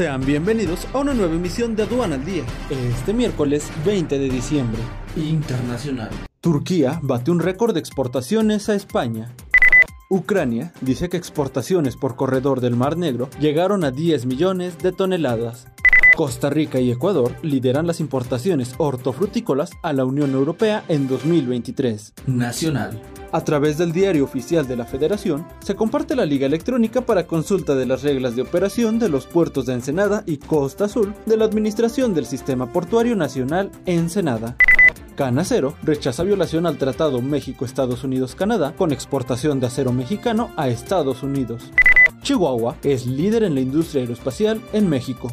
Sean bienvenidos a una nueva emisión de Aduana al Día, este miércoles 20 de diciembre. Internacional. Turquía bate un récord de exportaciones a España. Ucrania dice que exportaciones por corredor del Mar Negro llegaron a 10 millones de toneladas. Costa Rica y Ecuador lideran las importaciones hortofrutícolas a la Unión Europea en 2023. Nacional. A través del diario oficial de la Federación, se comparte la liga electrónica para consulta de las reglas de operación de los puertos de Ensenada y Costa Azul de la Administración del Sistema Portuario Nacional Ensenada. Canacero rechaza violación al Tratado México-Estados Unidos-Canadá con exportación de acero mexicano a Estados Unidos. Chihuahua es líder en la industria aeroespacial en México.